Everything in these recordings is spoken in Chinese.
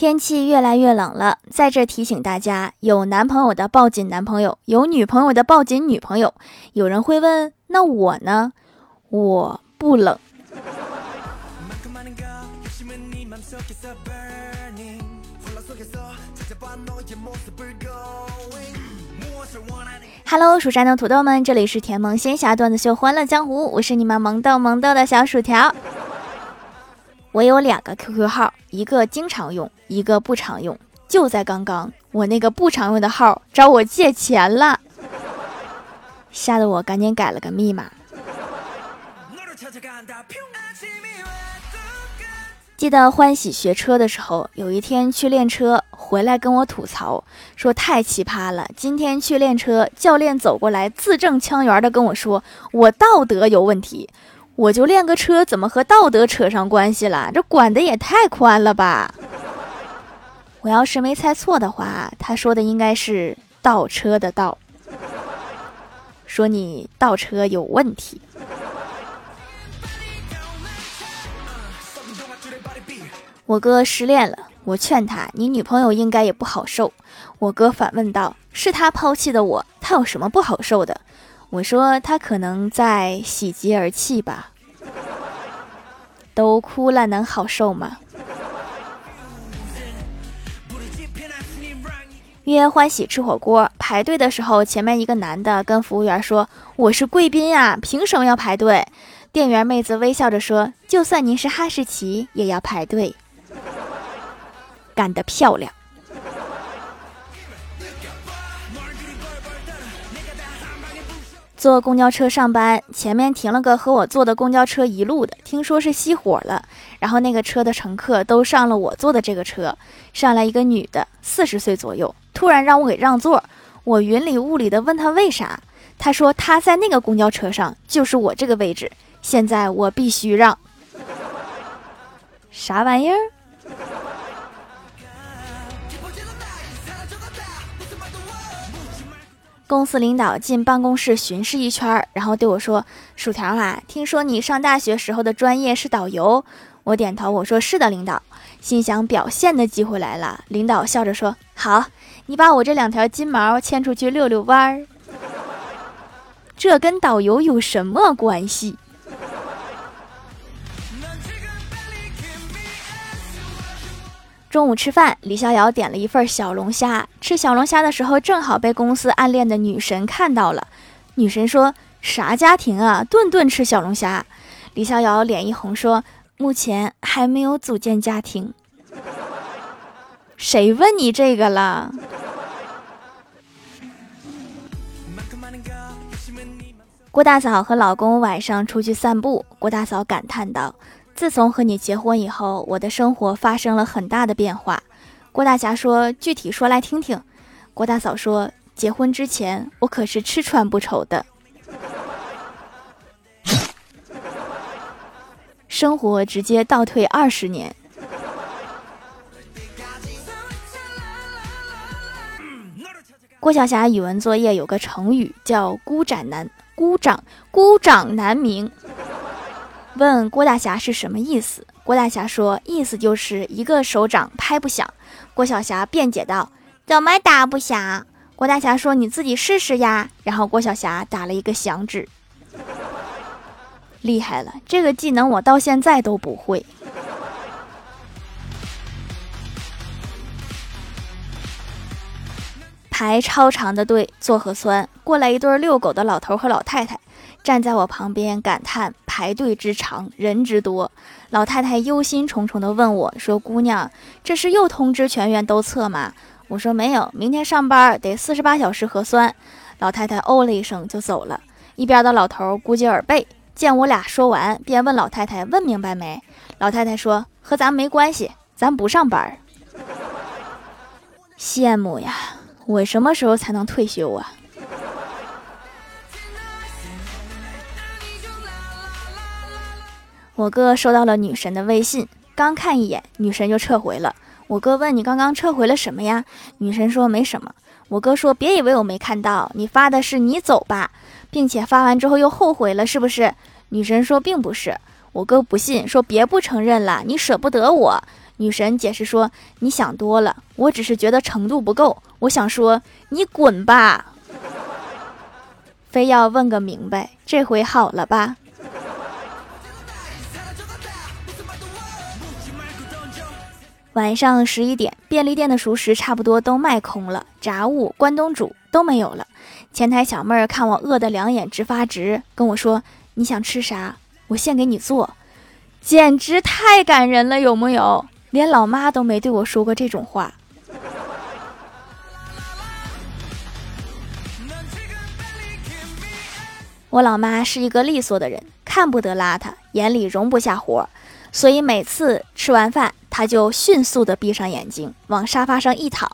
天气越来越冷了，在这提醒大家：有男朋友的抱紧男朋友，有女朋友的抱紧女朋友。有人会问，那我呢？我不冷。Hello，蜀山的土豆们，这里是甜萌仙侠段子秀欢乐江湖，我是你们萌豆萌豆的小薯条。我有两个 QQ 号，一个经常用，一个不常用。就在刚刚，我那个不常用的号找我借钱了，吓得我赶紧改了个密码。记得欢喜学车的时候，有一天去练车，回来跟我吐槽说太奇葩了。今天去练车，教练走过来，字正腔圆的跟我说我道德有问题。我就练个车，怎么和道德扯上关系了？这管的也太宽了吧！我要是没猜错的话，他说的应该是倒车的倒，说你倒车有问题。我哥失恋了，我劝他，你女朋友应该也不好受。我哥反问道：“是他抛弃的我，他有什么不好受的？”我说他可能在喜极而泣吧，都哭了能好受吗？约欢喜吃火锅，排队的时候，前面一个男的跟服务员说：“我是贵宾呀，凭什么要排队？”店员妹子微笑着说：“就算您是哈士奇，也要排队。”干得漂亮。坐公交车上班，前面停了个和我坐的公交车一路的，听说是熄火了。然后那个车的乘客都上了我坐的这个车，上来一个女的，四十岁左右，突然让我给让座。我云里雾里的问她为啥，她说她在那个公交车上就是我这个位置，现在我必须让。啥玩意儿？公司领导进办公室巡视一圈，然后对我说：“薯条啊，听说你上大学时候的专业是导游。”我点头，我说：“是的，领导。”心想表现的机会来了。领导笑着说：“好，你把我这两条金毛牵出去遛遛弯儿。”这跟导游有什么关系？中午吃饭，李逍遥点了一份小龙虾。吃小龙虾的时候，正好被公司暗恋的女神看到了。女神说：“啥家庭啊，顿顿吃小龙虾？”李逍遥脸一红说：“目前还没有组建家庭。”谁问你这个了？郭大嫂和老公晚上出去散步，郭大嫂感叹道。自从和你结婚以后，我的生活发生了很大的变化。郭大侠说：“具体说来听听。”郭大嫂说：“结婚之前，我可是吃穿不愁的，生活直接倒退二十年。”郭晓霞语文作业有个成语叫“孤掌难孤掌孤掌难鸣”。问郭大侠是什么意思？郭大侠说：“意思就是一个手掌拍不响。”郭晓霞辩解道：“怎么打不响？”郭大侠说：“你自己试试呀。”然后郭晓霞打了一个响指，厉害了！这个技能我到现在都不会。排超长的队做核酸，过来一对遛狗的老头和老太太。站在我旁边感叹排队之长，人之多。老太太忧心忡忡地问我说：“姑娘，这是又通知全员都测吗？”我说：“没有，明天上班得四十八小时核酸。”老太太哦了一声就走了。一边的老头估计耳背，见我俩说完，便问老太太：“问明白没？”老太太说：“和咱没关系，咱不上班。”羡慕呀！我什么时候才能退休啊？我哥收到了女神的微信，刚看一眼，女神就撤回了。我哥问你刚刚撤回了什么呀？女神说没什么。我哥说别以为我没看到，你发的是你走吧，并且发完之后又后悔了，是不是？女神说并不是。我哥不信，说别不承认了，你舍不得我。女神解释说：“你想多了，我只是觉得程度不够。我想说，你滚吧。”非要问个明白，这回好了吧？晚上十一点，便利店的熟食差不多都卖空了，炸物、关东煮都没有了。前台小妹儿看我饿得两眼直发直，跟我说：“你想吃啥？我现给你做。”简直太感人了，有木有？连老妈都没对我说过这种话。我老妈是一个利索的人，看不得邋遢，眼里容不下活，所以每次吃完饭，他就迅速的闭上眼睛，往沙发上一躺，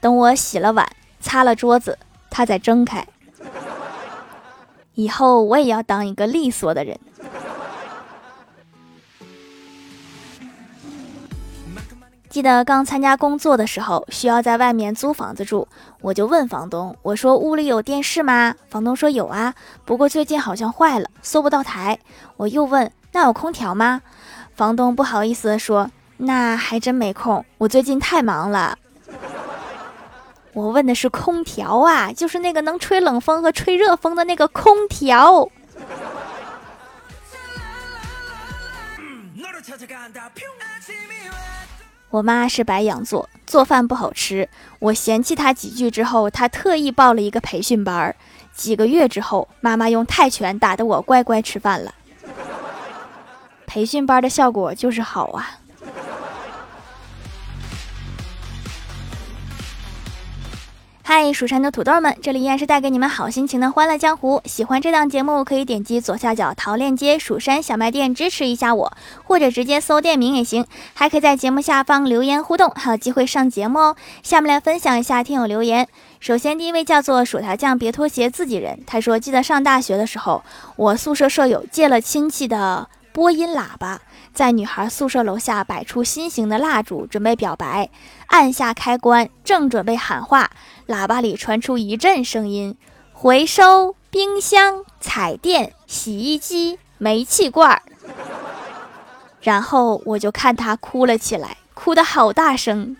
等我洗了碗、擦了桌子，他再睁开。以后我也要当一个利索的人。记得刚参加工作的时候，需要在外面租房子住，我就问房东：“我说屋里有电视吗？”房东说：“有啊，不过最近好像坏了，搜不到台。”我又问：“那有空调吗？”房东不好意思地说：“那还真没空，我最近太忙了。”我问的是空调啊，就是那个能吹冷风和吹热风的那个空调。我妈是白羊座，做饭不好吃。我嫌弃她几句之后，她特意报了一个培训班儿。几个月之后，妈妈用泰拳打得我乖乖吃饭了。培训班的效果就是好啊。嗨，蜀山的土豆们，这里依然是带给你们好心情的欢乐江湖。喜欢这档节目，可以点击左下角淘链接“蜀山小卖店”支持一下我，或者直接搜店名也行。还可以在节目下方留言互动，还有机会上节目哦。下面来分享一下听友留言。首先，第一位叫做薯条酱，别拖鞋，自己人。他说：“记得上大学的时候，我宿舍舍友借了亲戚的播音喇叭。”在女孩宿舍楼下摆出心形的蜡烛，准备表白。按下开关，正准备喊话，喇叭里传出一阵声音：“回收冰箱、彩电、洗衣机、煤气罐。”然后我就看她哭了起来，哭得好大声。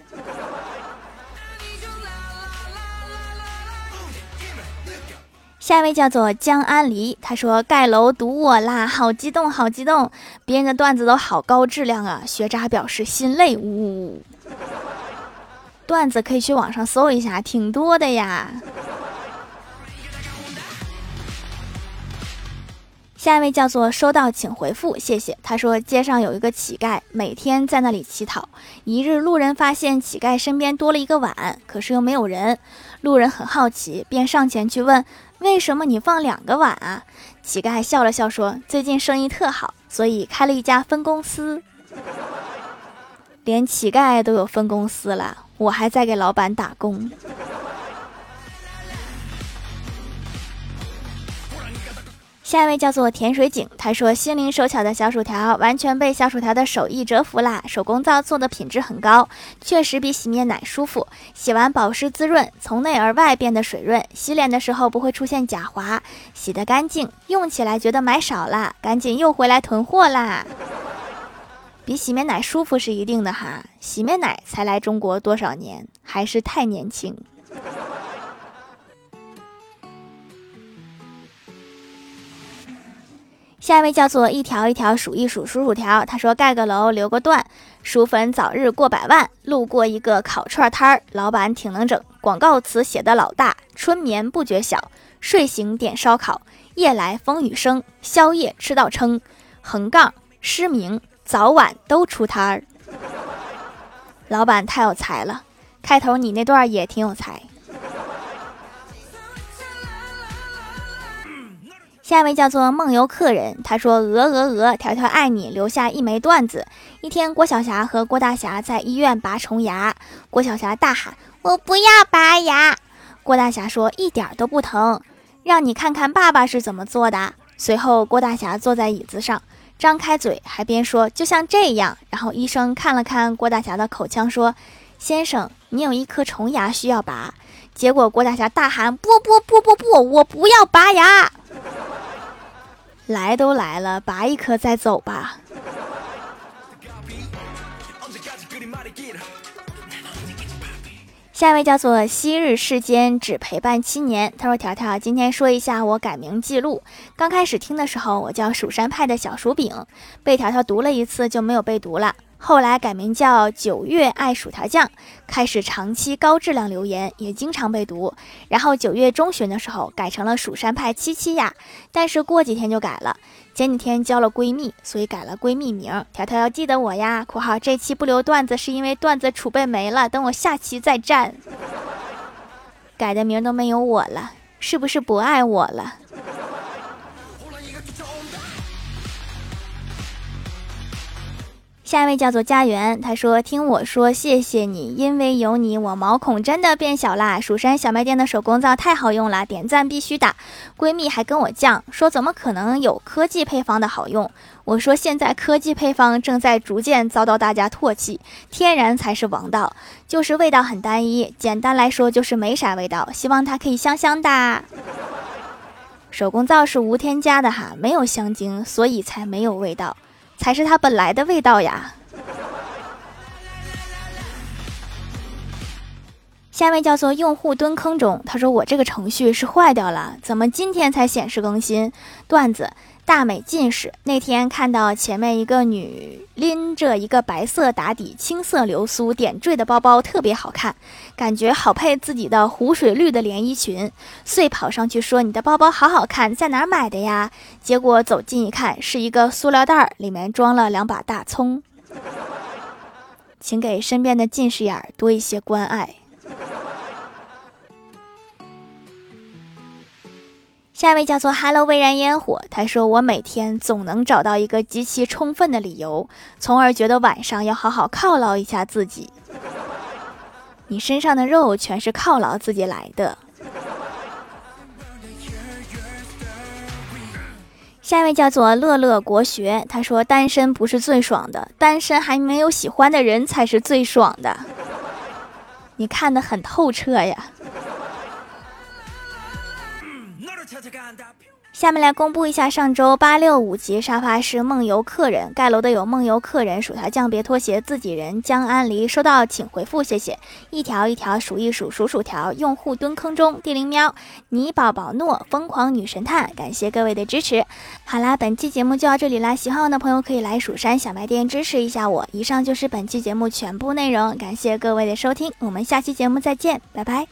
下一位叫做江安离，他说盖楼堵我啦，好激动，好激动！别人的段子都好高质量啊。学渣表示心累，呜呜呜。段子可以去网上搜一下，挺多的呀。下一位叫做收到请回复，谢谢。他说街上有一个乞丐，每天在那里乞讨。一日路人发现乞丐身边多了一个碗，可是又没有人。路人很好奇，便上前去问。为什么你放两个碗啊？乞丐笑了笑说：“最近生意特好，所以开了一家分公司。连乞丐都有分公司了，我还在给老板打工。”下一位叫做甜水井，他说：“心灵手巧的小薯条完全被小薯条的手艺折服啦！手工皂做的品质很高，确实比洗面奶舒服。洗完保湿滋润，从内而外变得水润，洗脸的时候不会出现假滑，洗得干净，用起来觉得买少了，赶紧又回来囤货啦！比洗面奶舒服是一定的哈，洗面奶才来中国多少年，还是太年轻。”下一位叫做一条一条数一数数薯条，他说盖个楼留个段，薯粉早日过百万。路过一个烤串摊儿，老板挺能整，广告词写的老大，春眠不觉晓，睡醒点烧烤，夜来风雨声，宵夜吃到撑，横杠失明，早晚都出摊儿。老板太有才了，开头你那段也挺有才。下一位叫做梦游客人，他说：“鹅鹅鹅，条条爱你，留下一枚段子。一天，郭晓霞和郭大侠在医院拔虫牙，郭晓霞大喊：‘我不要拔牙！’郭大侠说：‘一点都不疼，让你看看爸爸是怎么做的。’随后，郭大侠坐在椅子上，张开嘴，还边说：‘就像这样。’然后医生看了看郭大侠的口腔，说：‘先生，你有一颗虫牙需要拔。’结果郭大侠大喊：‘不不不不不，我不要拔牙！’来都来了，拔一颗再走吧。下一位叫做昔日世间只陪伴七年。他说：“条条，今天说一下我改名记录。刚开始听的时候，我叫蜀山派的小薯饼，被条条读了一次就没有被读了。后来改名叫九月爱薯条酱，开始长期高质量留言，也经常被读。然后九月中旬的时候改成了蜀山派七七呀，但是过几天就改了。前几天交了闺蜜，所以改了闺蜜名。条条要记得我呀。（括号这期不留段子是因为段子储备没了，等我下期再战。）改的名都没有我了，是不是不爱我了？下一位叫做家园，他说：“听我说，谢谢你，因为有你，我毛孔真的变小啦。蜀山小卖店的手工皂太好用了，点赞必须打。闺蜜还跟我犟，说怎么可能有科技配方的好用？我说现在科技配方正在逐渐遭到大家唾弃，天然才是王道，就是味道很单一。简单来说就是没啥味道，希望它可以香香的。手工皂是无添加的哈，没有香精，所以才没有味道。”才是它本来的味道呀！下一位叫做用户蹲坑中，他说我这个程序是坏掉了，怎么今天才显示更新？段子。大美近视那天看到前面一个女拎着一个白色打底、青色流苏点缀的包包，特别好看，感觉好配自己的湖水绿的连衣裙，遂跑上去说：“你的包包好好看，在哪儿买的呀？”结果走近一看，是一个塑料袋，里面装了两把大葱。请给身边的近视眼多一些关爱。下一位叫做 “Hello 微燃烟火”，他说：“我每天总能找到一个极其充分的理由，从而觉得晚上要好好犒劳一下自己。你身上的肉全是犒劳自己来的。”下一位叫做乐乐国学，他说：“单身不是最爽的，单身还没有喜欢的人才是最爽的。”你看得很透彻呀。下面来公布一下上周八六五级沙发是梦游客人盖楼的有梦游客人薯条酱别拖鞋自己人江安离收到请回复谢谢一条一条数一数数薯条用户蹲坑中地灵喵你宝宝诺疯狂女神探感谢各位的支持好啦本期节目就到这里啦喜欢我的朋友可以来蜀山小卖店支持一下我以上就是本期节目全部内容感谢各位的收听我们下期节目再见拜拜。